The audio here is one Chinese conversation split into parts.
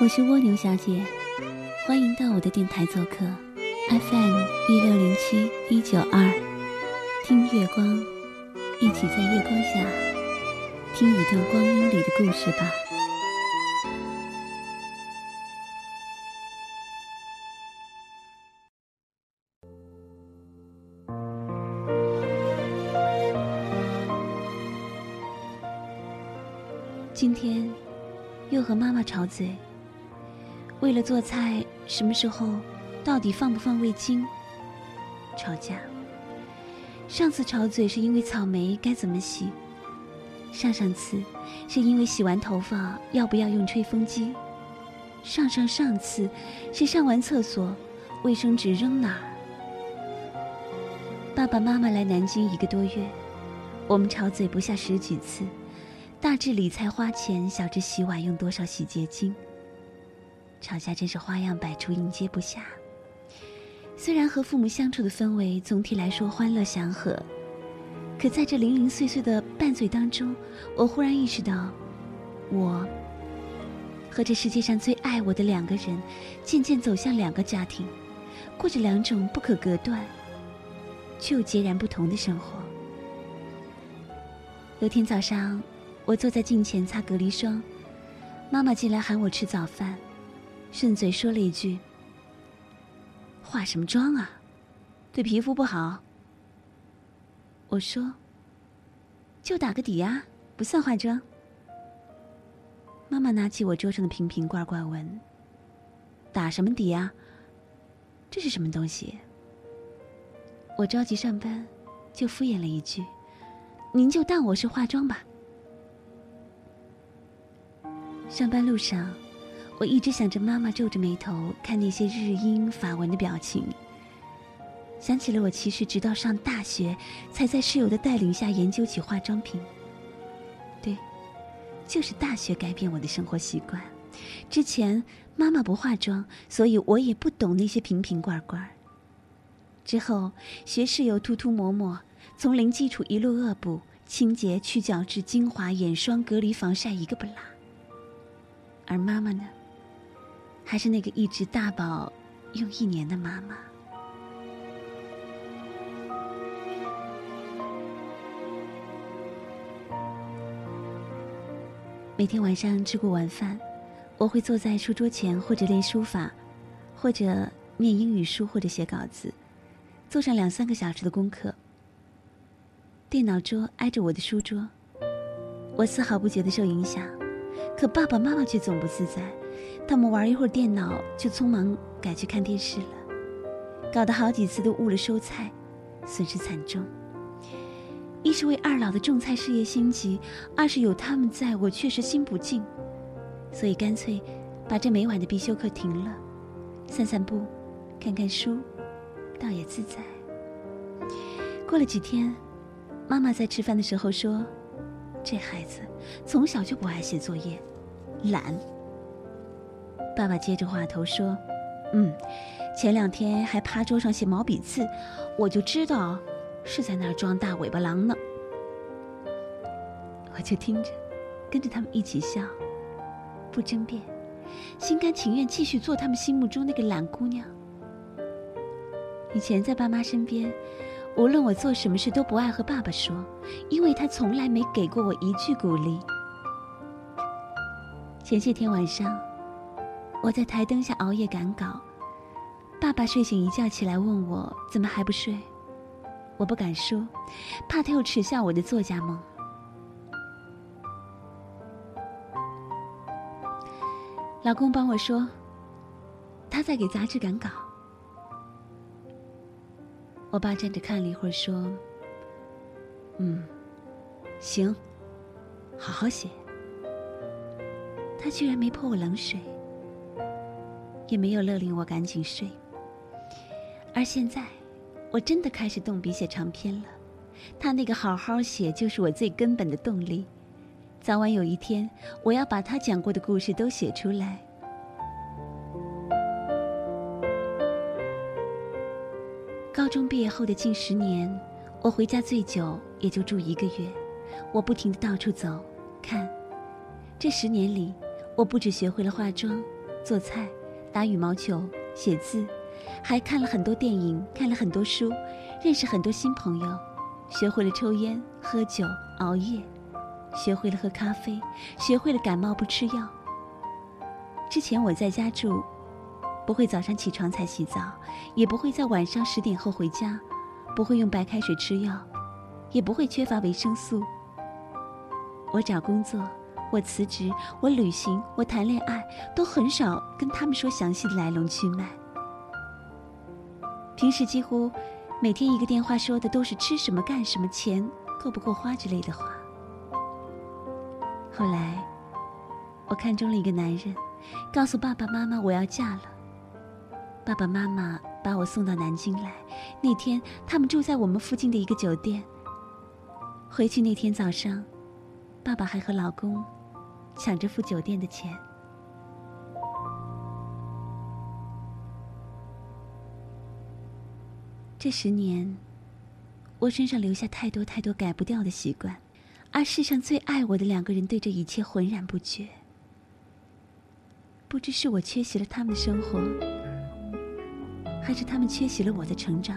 我是蜗牛小姐，欢迎到我的电台做客，FM 一六零七一九二，听月光，一起在月光下听一段光阴里的故事吧。今天又和妈妈吵嘴。为了做菜，什么时候到底放不放味精？吵架。上次吵嘴是因为草莓该怎么洗，上上次是因为洗完头发要不要用吹风机，上上上次是上完厕所卫生纸扔哪儿。爸爸妈妈来南京一个多月，我们吵嘴不下十几次，大至理财花钱，小至洗碗用多少洗洁精。吵架真是花样百出，应接不暇。虽然和父母相处的氛围总体来说欢乐祥和，可在这零零碎碎的拌嘴当中，我忽然意识到，我和这世界上最爱我的两个人，渐渐走向两个家庭，过着两种不可隔断却又截然不同的生活。有天早上，我坐在镜前擦隔离霜，妈妈进来喊我吃早饭。顺嘴说了一句：“化什么妆啊，对皮肤不好。”我说：“就打个底啊，不算化妆。”妈妈拿起我桌上的瓶瓶罐罐问：“打什么底啊？这是什么东西？”我着急上班，就敷衍了一句：“您就当我是化妆吧。”上班路上。我一直想着妈妈皱着眉头看那些日英法文的表情，想起了我其实直到上大学才在室友的带领下研究起化妆品。对，就是大学改变我的生活习惯。之前妈妈不化妆，所以我也不懂那些瓶瓶罐罐。之后学室友涂涂抹抹，从零基础一路恶补，清洁、去角质、精华、眼霜、隔离、防晒，一个不落。而妈妈呢？还是那个一直大宝用一年的妈妈。每天晚上吃过晚饭，我会坐在书桌前，或者练书法，或者念英语书，或者写稿子，做上两三个小时的功课。电脑桌挨着我的书桌，我丝毫不觉得受影响，可爸爸妈妈却总不自在。他们玩一会儿电脑，就匆忙改去看电视了，搞得好几次都误了收菜，损失惨重。一是为二老的种菜事业心急，二是有他们在我确实心不静，所以干脆把这每晚的必修课停了，散散步，看看书，倒也自在。过了几天，妈妈在吃饭的时候说：“这孩子从小就不爱写作业，懒。”爸爸接着话头说：“嗯，前两天还趴桌上写毛笔字，我就知道是在那儿装大尾巴狼呢。”我就听着，跟着他们一起笑，不争辩，心甘情愿继续做他们心目中那个懒姑娘。以前在爸妈身边，无论我做什么事都不爱和爸爸说，因为他从来没给过我一句鼓励。前些天晚上。我在台灯下熬夜赶稿，爸爸睡醒一觉起来问我怎么还不睡，我不敢说，怕他又耻笑我的作家梦。老公帮我说，他在给杂志赶稿。我爸站着看了一会儿，说：“嗯，行，好好写。”他居然没泼我冷水。也没有勒令我赶紧睡，而现在，我真的开始动笔写长篇了。他那个好好写，就是我最根本的动力。早晚有一天，我要把他讲过的故事都写出来。高中毕业后的近十年，我回家最久也就住一个月。我不停的到处走，看。这十年里，我不止学会了化妆。做菜、打羽毛球、写字，还看了很多电影，看了很多书，认识很多新朋友，学会了抽烟、喝酒、熬夜，学会了喝咖啡，学会了感冒不吃药。之前我在家住，不会早上起床才洗澡，也不会在晚上十点后回家，不会用白开水吃药，也不会缺乏维生素。我找工作。我辞职，我旅行，我谈恋爱，都很少跟他们说详细的来龙去脉。平时几乎每天一个电话说的都是吃什么、干什么、钱够不够花之类的话。后来，我看中了一个男人，告诉爸爸妈妈我要嫁了。爸爸妈妈把我送到南京来，那天他们住在我们附近的一个酒店。回去那天早上，爸爸还和老公。抢着付酒店的钱。这十年，我身上留下太多太多改不掉的习惯，而世上最爱我的两个人对这一切浑然不觉。不知是我缺席了他们的生活，还是他们缺席了我的成长。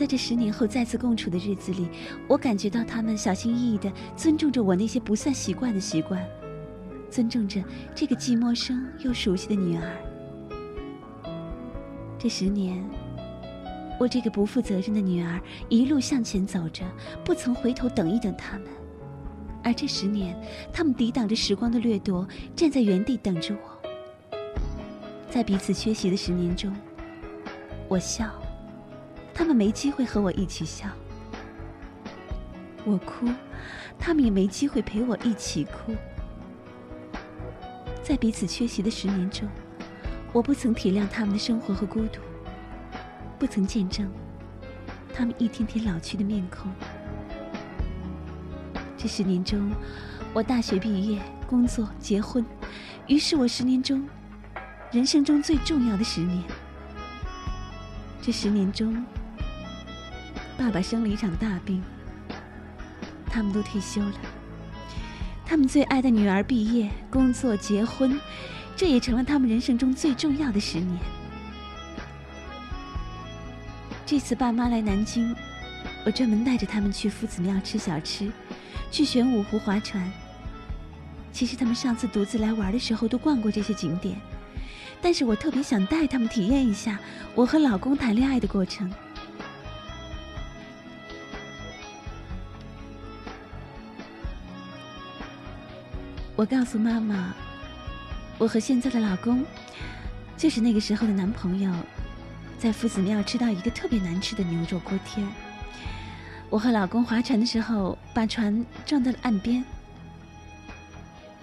在这十年后再次共处的日子里，我感觉到他们小心翼翼的尊重着我那些不算习惯的习惯，尊重着这个既陌生又熟悉的女儿。这十年，我这个不负责任的女儿一路向前走着，不曾回头等一等他们；而这十年，他们抵挡着时光的掠夺，站在原地等着我。在彼此缺席的十年中，我笑。他们没机会和我一起笑，我哭，他们也没机会陪我一起哭。在彼此缺席的十年中，我不曾体谅他们的生活和孤独，不曾见证他们一天天老去的面孔。这十年中，我大学毕业、工作、结婚，于是我十年中，人生中最重要的十年。这十年中。爸爸生了一场大病，他们都退休了。他们最爱的女儿毕业、工作、结婚，这也成了他们人生中最重要的十年。这次爸妈来南京，我专门带着他们去夫子庙吃小吃，去玄武湖划船。其实他们上次独自来玩的时候都逛过这些景点，但是我特别想带他们体验一下我和老公谈恋爱的过程。我告诉妈妈，我和现在的老公，就是那个时候的男朋友，在夫子庙吃到一个特别难吃的牛肉锅贴。我和老公划船的时候，把船撞到了岸边。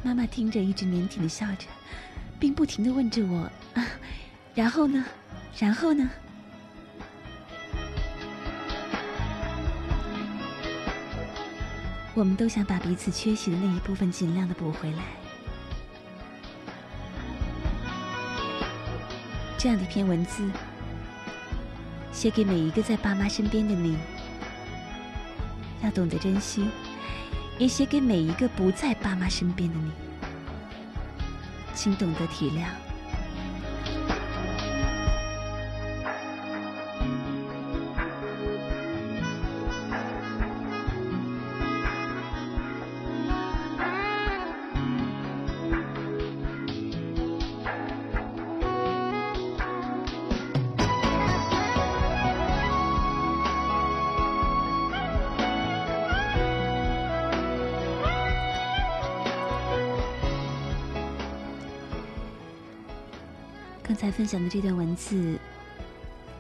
妈妈听着，一直腼腆的笑着，并不停的问着我：“，然后呢？然后呢？”我们都想把彼此缺席的那一部分尽量的补回来。这样的一篇文字，写给每一个在爸妈身边的你，要懂得珍惜；也写给每一个不在爸妈身边的你，请懂得体谅。才分享的这段文字，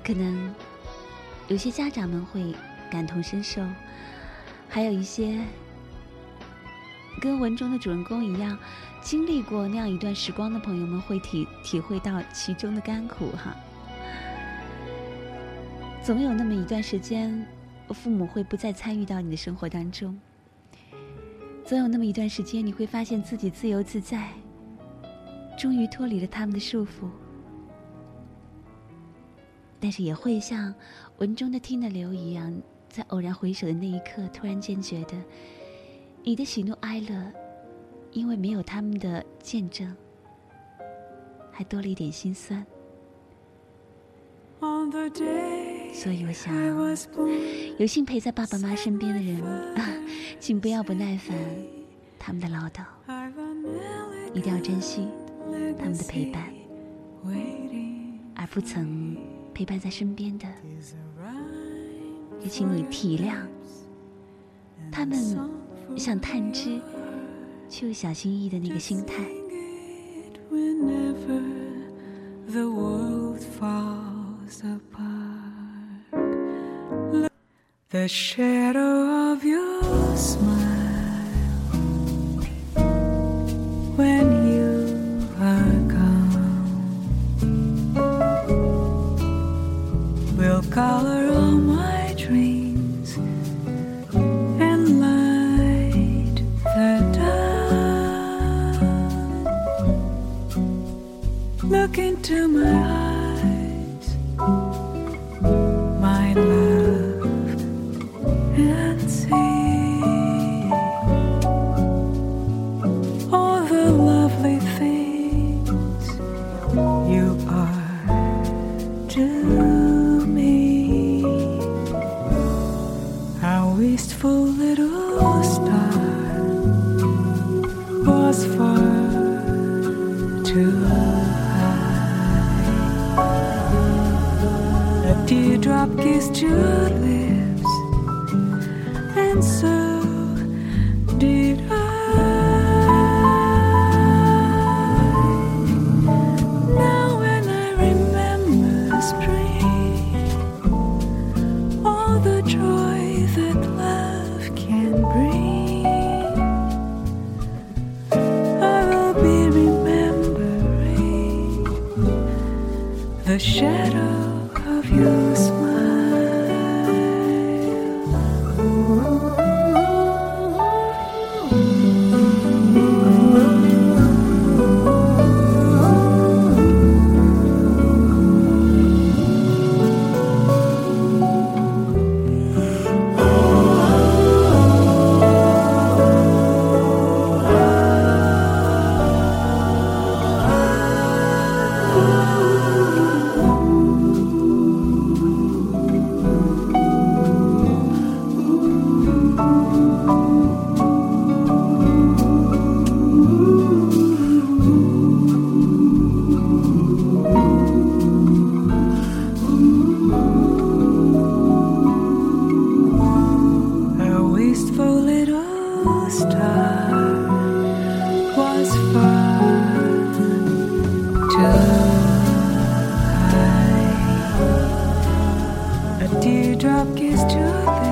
可能有些家长们会感同身受，还有一些跟文中的主人公一样，经历过那样一段时光的朋友们会体体会到其中的甘苦哈。总有那么一段时间，父母会不再参与到你的生活当中；总有那么一段时间，你会发现自己自由自在，终于脱离了他们的束缚。但是也会像文中的听的流一样，在偶然回首的那一刻，突然间觉得，你的喜怒哀乐，因为没有他们的见证，还多了一点心酸。所以我想，有幸陪在爸爸妈妈身边的人，请不要不耐烦他们的唠叨，一定要珍惜他们的陪伴，而不曾陪伴在身边的，也请你体谅。他们想探知却又小心翼翼的那个心态。The shadow of your smile Into my eyes, my love. And see all the lovely things you are to me. Our wistful little stop kiss true darkest truth